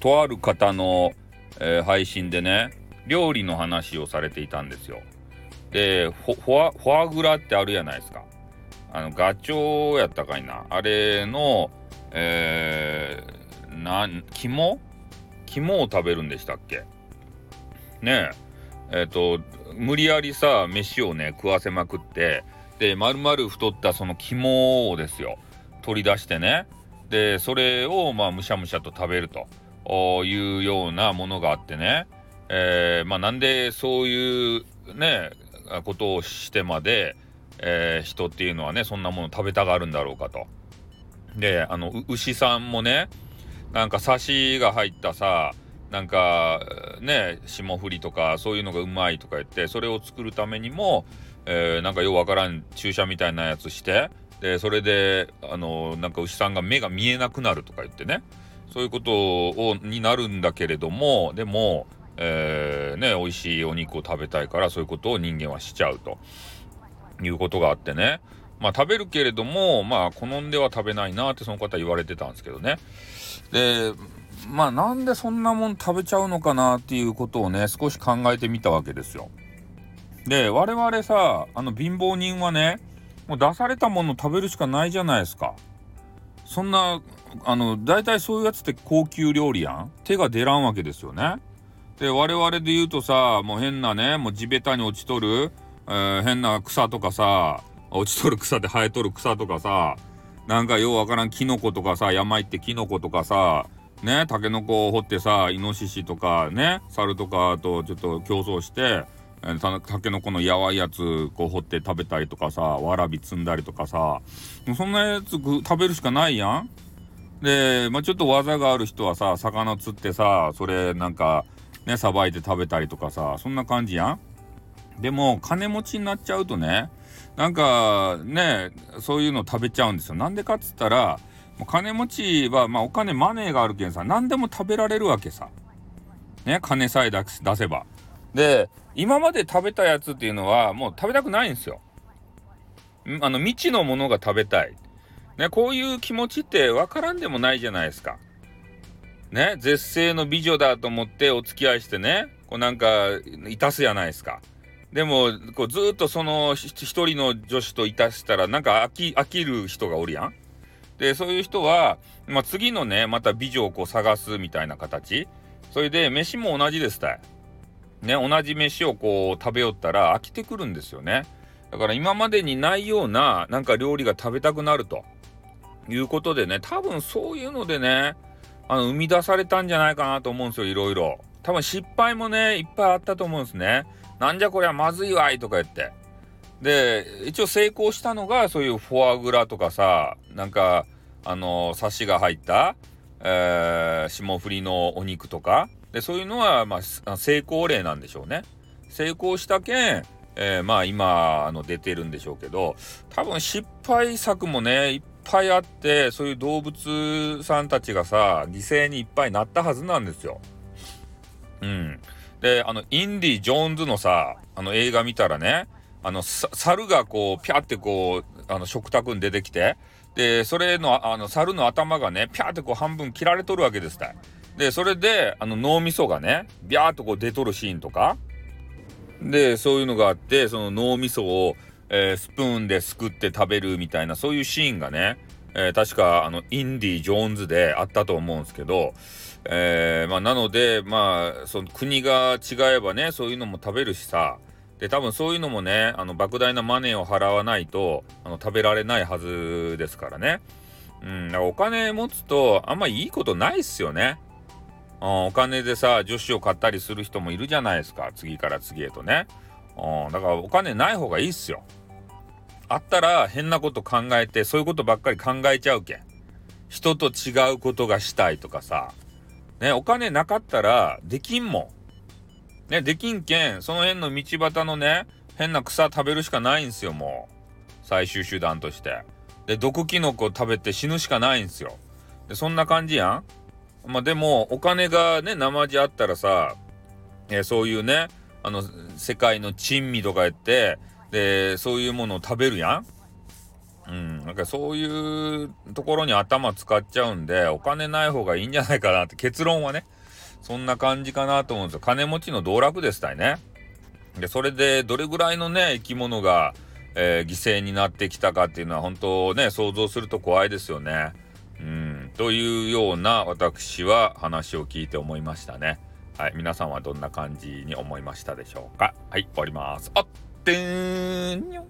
とある方の、えー、配信でね料理の話をされていたんですよ。でフォアフォアグラってあるじゃないですか。あのガチョウやったかいな。あれのえー、なん肝？肝を食べるんでしたっけ？ねえ。えっ、ー、と無理やりさ飯をね食わせまくってで丸々太ったその肝をですよ取り出してね。でそれをまあむしゃむしゃと食べると。いうようなものがあってね、えー、まあなんでそういうねことをしてまで、えー、人っていうのはねそんなもの食べたがるんだろうかと。であの牛さんもねなんかサシが入ったさなんかね霜降りとかそういうのがうまいとか言ってそれを作るためにも、えー、なんかようわからん注射みたいなやつしてでそれであのなんか牛さんが目が見えなくなるとか言ってねそういうことをになるんだけれどもでも、えー、ね美味しいお肉を食べたいからそういうことを人間はしちゃうということがあってねまあ食べるけれどもまあ好んでは食べないなってその方言われてたんですけどねでまあなんでそんなもん食べちゃうのかなっていうことをね少し考えてみたわけですよ。で我々さあの貧乏人はねもう出されたもの食べるしかないじゃないですか。そんなあの大体そういうやつって高級料理やん？手が出らんわけですよね。で我々で言うとさもう変なねもう地べたに落ちとる、えー、変な草とかさ落ちとる草で生えとる草とかさなんかようわからんキノコとかさ山行ってキノコとかさねタケノコを掘ってさイノシシとかね猿とかとちょっと競争してたけのこのやわいやつこう掘って食べたりとかさわらび積んだりとかさもうそんなやつ食べるしかないやん。で、まあ、ちょっと技がある人はさ魚釣ってさそれなんかねさばいて食べたりとかさそんな感じやん。でも金持ちになっちゃうとねなんかねそういうの食べちゃうんですよ。なんでかっつったら金持ちは、まあ、お金マネーがあるけんさ何でも食べられるわけさ。ね金さえ出せば。で今まで食べたやつっていうのはもう食べたくないんですよ。あの未知のものが食べたい。ねこういう気持ちって分からんでもないじゃないですか。ね絶世の美女だと思ってお付き合いしてねこうなんかいたすやないですか。でもこうずっとその一人の女子といたしたらなんか飽き飽きる人がおるやん。でそういう人は、まあ、次のねまた美女をこう探すみたいな形それで飯も同じですたい。ね同じ飯をこう食べよったら飽きてくるんですよね。だから今までにないようななんか料理が食べたくなるということでね多分そういうのでねあの生み出されたんじゃないかなと思うんですよいろいろ。多分失敗もねいっぱいあったと思うんですね。なんじゃこりゃまずいわいとか言って。で一応成功したのがそういうフォアグラとかさなんかあのサシが入った、えー、霜降りのお肉とかでそういうのは、まあ、成功例なんでしょうね。成功したけん、えー、まあ今あの出てるんでしょうけど多分失敗作もねいっぱいあってそういう動物さんたちがさ犠牲にいっぱいなったはずなんですよ。うん。であのインディ・ジョーンズのさあの映画見たらねあの猿がこうピャってこうあの食卓に出てきてでそれのあの猿の頭がねピャってこう半分切られとるわけですたでそれであの脳みそがねビャーっとこう出とるシーンとかでそういうのがあってその脳みそを、えー、スプーンですくって食べるみたいなそういうシーンがね、えー、確かあのインディ・ジョーンズであったと思うんですけど、えー、まあ、なのでまあその国が違えばねそういうのも食べるしさで多分そういうのもねあの莫大なマネーを払わないとあの食べられないはずですからね。うん、お金持つとあんまいいことないっすよね。うん、お金でさ女子を買ったりする人もいるじゃないですか次から次へとね。うん、だからお金ない方がいいっすよ。あったら変なこと考えてそういうことばっかり考えちゃうけん。人と違うことがしたいとかさ。ね、お金なかったらできんもん。ね、できんけん、その辺の道端のね、変な草食べるしかないんすよ、もう。最終手段として。で、毒キノコ食べて死ぬしかないんすよ。で、そんな感じやん。まあ、でも、お金がね、生地あったらさ、えー、そういうね、あの、世界の珍味とか言って、で、そういうものを食べるやん。うん。なんかそういうところに頭使っちゃうんで、お金ない方がいいんじゃないかなって結論はね、そんな感じかなと思うんですよ。金持ちの道楽ですたいね。で、それでどれぐらいのね、生き物が、えー、犠牲になってきたかっていうのは本当ね、想像すると怖いですよね。というような私は話を聞いて思いましたね。はい、皆さんはどんな感じに思いましたでしょうか？はい、終わります。あってーんにょ